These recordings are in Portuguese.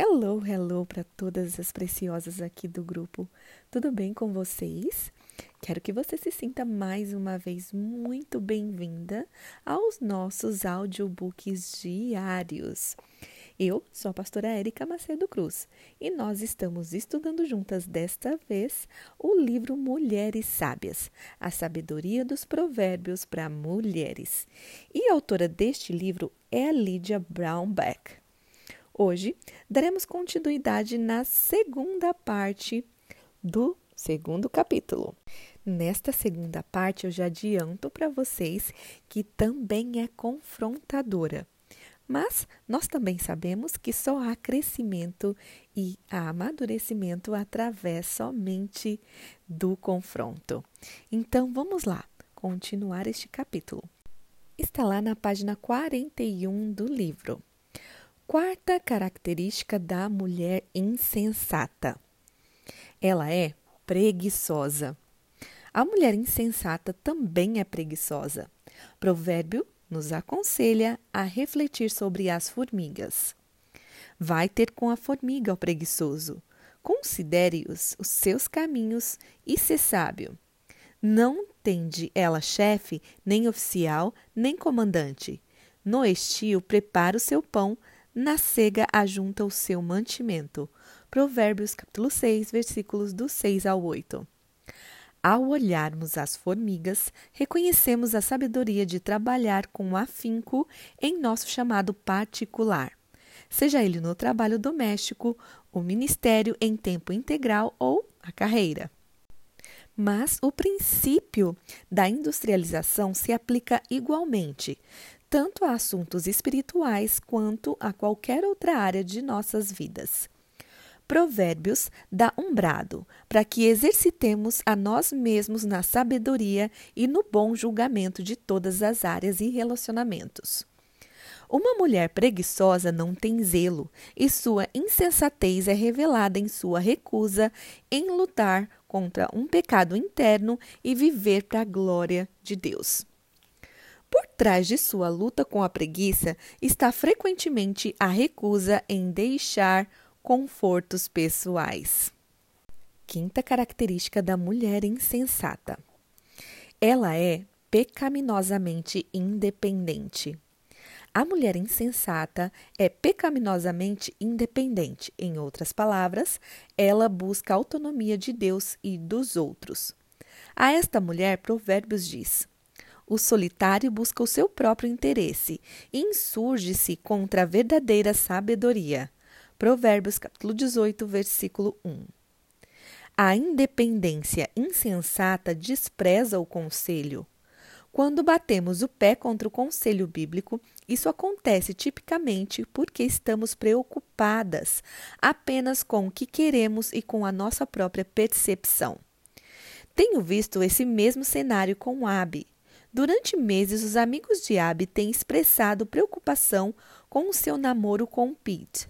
Hello, hello para todas as preciosas aqui do grupo. Tudo bem com vocês? Quero que você se sinta mais uma vez muito bem-vinda aos nossos audiobooks diários. Eu sou a pastora Érica Macedo Cruz e nós estamos estudando juntas desta vez o livro Mulheres Sábias, a sabedoria dos provérbios para mulheres. E a autora deste livro é Lydia Brownback. Hoje daremos continuidade na segunda parte do segundo capítulo. Nesta segunda parte, eu já adianto para vocês que também é confrontadora. Mas nós também sabemos que só há crescimento e amadurecimento através somente do confronto. Então vamos lá, continuar este capítulo. Está lá na página 41 do livro. Quarta característica da mulher insensata. Ela é preguiçosa. A mulher insensata também é preguiçosa. Provérbio nos aconselha a refletir sobre as formigas. Vai ter com a formiga o preguiçoso. Considere-os os seus caminhos e se sábio. Não tende ela chefe, nem oficial, nem comandante. No estio prepara o seu pão, na cega ajunta o seu mantimento. Provérbios capítulo 6, versículos do 6 ao 8. Ao olharmos as formigas, reconhecemos a sabedoria de trabalhar com afinco em nosso chamado particular, seja ele no trabalho doméstico, o ministério em tempo integral ou a carreira. Mas o princípio da industrialização se aplica igualmente, tanto a assuntos espirituais quanto a qualquer outra área de nossas vidas. Provérbios dá um brado para que exercitemos a nós mesmos na sabedoria e no bom julgamento de todas as áreas e relacionamentos. Uma mulher preguiçosa não tem zelo, e sua insensatez é revelada em sua recusa em lutar contra um pecado interno e viver para a glória de Deus. Por trás de sua luta com a preguiça está frequentemente a recusa em deixar confortos pessoais. Quinta característica da mulher insensata: ela é pecaminosamente independente. A mulher insensata é pecaminosamente independente. Em outras palavras, ela busca a autonomia de Deus e dos outros. A esta mulher, Provérbios diz: o solitário busca o seu próprio interesse e insurge-se contra a verdadeira sabedoria. Provérbios capítulo 18, versículo 1. A independência insensata despreza o conselho. Quando batemos o pé contra o conselho bíblico, isso acontece tipicamente porque estamos preocupadas apenas com o que queremos e com a nossa própria percepção. Tenho visto esse mesmo cenário com Abi, Durante meses, os amigos de Abby têm expressado preocupação com o seu namoro com Pete.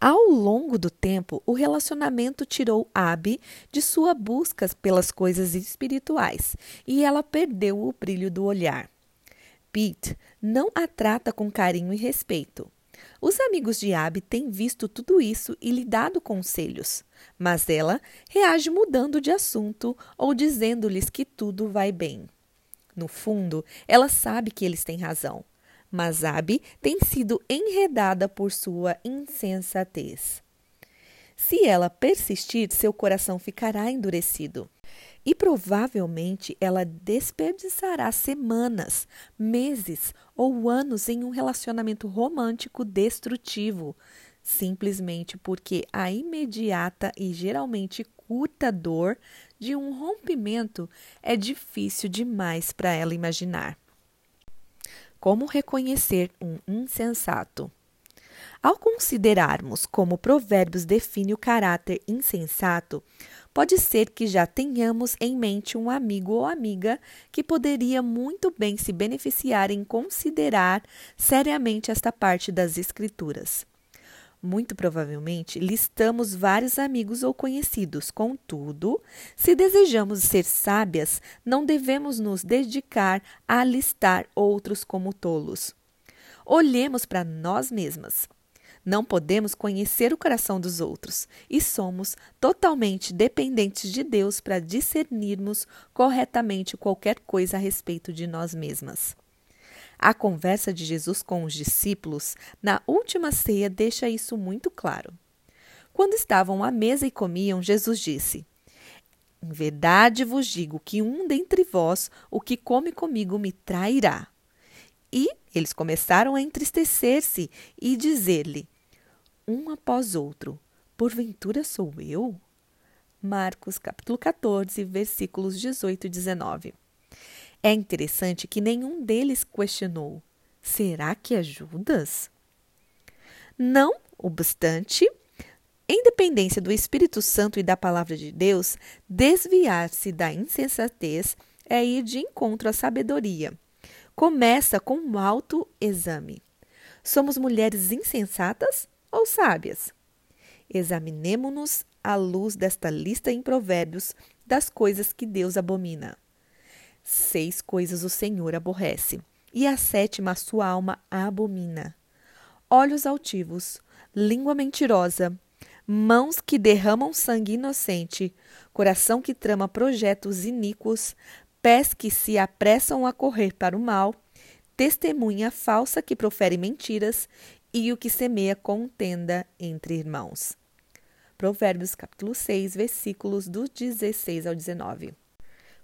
Ao longo do tempo, o relacionamento tirou Abby de sua busca pelas coisas espirituais e ela perdeu o brilho do olhar. Pete não a trata com carinho e respeito. Os amigos de Abby têm visto tudo isso e lhe dado conselhos, mas ela reage mudando de assunto ou dizendo-lhes que tudo vai bem. No fundo, ela sabe que eles têm razão, mas Abby tem sido enredada por sua insensatez. Se ela persistir, seu coração ficará endurecido. E provavelmente ela desperdiçará semanas, meses ou anos em um relacionamento romântico destrutivo, simplesmente porque a imediata e geralmente curta dor de um rompimento é difícil demais para ela imaginar. Como reconhecer um insensato? Ao considerarmos como Provérbios define o caráter insensato, pode ser que já tenhamos em mente um amigo ou amiga que poderia muito bem se beneficiar em considerar seriamente esta parte das Escrituras. Muito provavelmente listamos vários amigos ou conhecidos. Contudo, se desejamos ser sábias, não devemos nos dedicar a listar outros como tolos. Olhemos para nós mesmas. Não podemos conhecer o coração dos outros e somos totalmente dependentes de Deus para discernirmos corretamente qualquer coisa a respeito de nós mesmas. A conversa de Jesus com os discípulos na última ceia deixa isso muito claro. Quando estavam à mesa e comiam, Jesus disse: Em verdade vos digo que um dentre vós, o que come comigo, me trairá. E eles começaram a entristecer-se e dizer-lhe, um após outro: Porventura sou eu? Marcos capítulo 14, versículos 18 e 19. É interessante que nenhum deles questionou: será que é Judas? Não obstante, em dependência do Espírito Santo e da palavra de Deus, desviar-se da insensatez é ir de encontro à sabedoria começa com um autoexame. Somos mulheres insensatas ou sábias? Examinemo-nos à luz desta lista em Provérbios das coisas que Deus abomina. Seis coisas o Senhor aborrece, e a sétima a sua alma abomina: olhos altivos, língua mentirosa, mãos que derramam sangue inocente, coração que trama projetos iníquos, pés que se apressam a correr para o mal, testemunha falsa que profere mentiras e o que semeia contenda entre irmãos. Provérbios capítulo 6, versículos do 16 ao 19.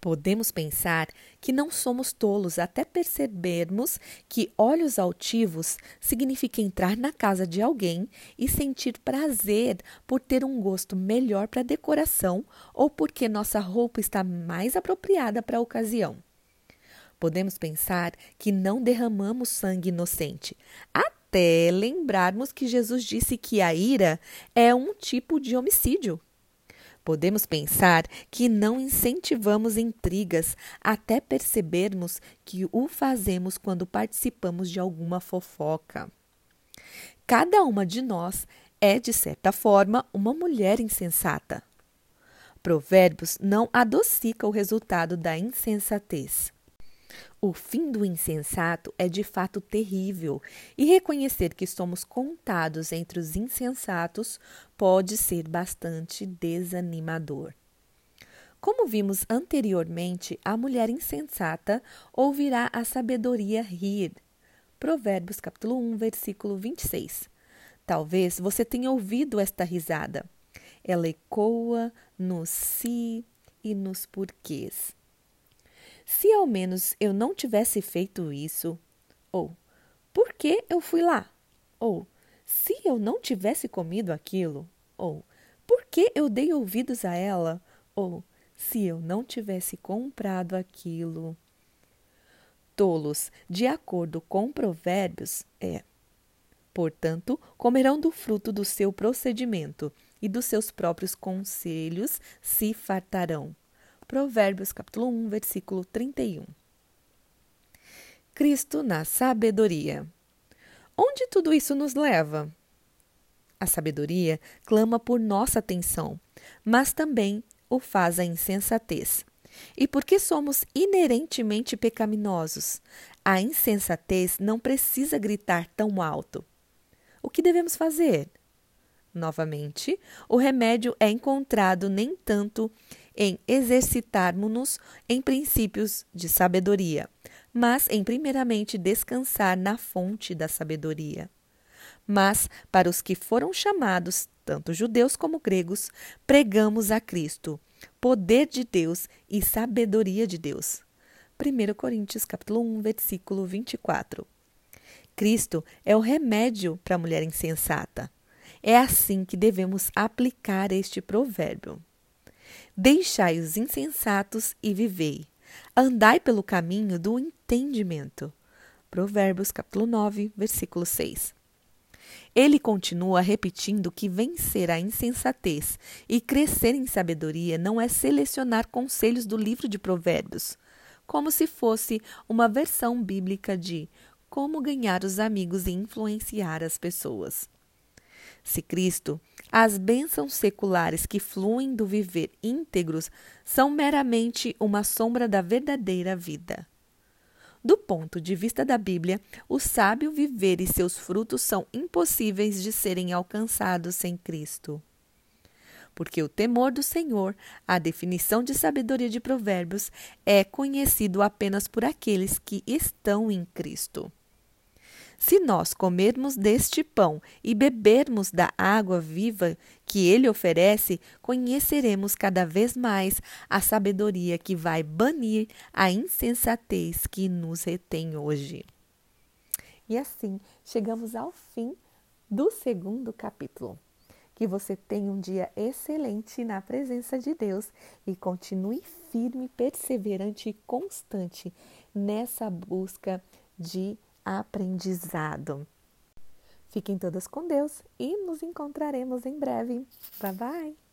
Podemos pensar que não somos tolos até percebermos que olhos altivos significa entrar na casa de alguém e sentir prazer por ter um gosto melhor para decoração ou porque nossa roupa está mais apropriada para a ocasião. Podemos pensar que não derramamos sangue inocente, até lembrarmos que Jesus disse que a ira é um tipo de homicídio. Podemos pensar que não incentivamos intrigas até percebermos que o fazemos quando participamos de alguma fofoca. Cada uma de nós é, de certa forma, uma mulher insensata. Provérbios não adocica o resultado da insensatez. O fim do insensato é de fato terrível, e reconhecer que somos contados entre os insensatos pode ser bastante desanimador. Como vimos anteriormente, a mulher insensata ouvirá a sabedoria rir. Provérbios capítulo 1, versículo 26. Talvez você tenha ouvido esta risada. Ela ecoa nos si e nos porquês. Se ao menos eu não tivesse feito isso, ou por que eu fui lá? Ou se eu não tivesse comido aquilo, ou por que eu dei ouvidos a ela? Ou se eu não tivesse comprado aquilo. Tolos, de acordo com Provérbios, é. Portanto, comerão do fruto do seu procedimento, e dos seus próprios conselhos se fartarão. Provérbios capítulo 1, versículo 31. Cristo na sabedoria. Onde tudo isso nos leva? A sabedoria clama por nossa atenção, mas também o faz a insensatez. E porque somos inerentemente pecaminosos, a insensatez não precisa gritar tão alto. O que devemos fazer? Novamente, o remédio é encontrado nem tanto em exercitarmos-nos em princípios de sabedoria, mas em primeiramente descansar na fonte da sabedoria. Mas para os que foram chamados, tanto judeus como gregos, pregamos a Cristo, poder de Deus e sabedoria de Deus. 1 Coríntios capítulo 1, versículo 24. Cristo é o remédio para a mulher insensata. É assim que devemos aplicar este provérbio. Deixai os insensatos e vivei. Andai pelo caminho do entendimento. Provérbios capítulo 9, versículo 6. Ele continua repetindo que vencer a insensatez e crescer em sabedoria não é selecionar conselhos do livro de Provérbios, como se fosse uma versão bíblica de como ganhar os amigos e influenciar as pessoas. Se Cristo, as bênçãos seculares que fluem do viver íntegros são meramente uma sombra da verdadeira vida. Do ponto de vista da Bíblia, o sábio viver e seus frutos são impossíveis de serem alcançados sem Cristo. Porque o temor do Senhor, a definição de sabedoria de Provérbios, é conhecido apenas por aqueles que estão em Cristo. Se nós comermos deste pão e bebermos da água viva que ele oferece, conheceremos cada vez mais a sabedoria que vai banir a insensatez que nos retém hoje. E assim chegamos ao fim do segundo capítulo. Que você tenha um dia excelente na presença de Deus e continue firme, perseverante e constante nessa busca de aprendizado. Fiquem todas com Deus e nos encontraremos em breve. Bye bye!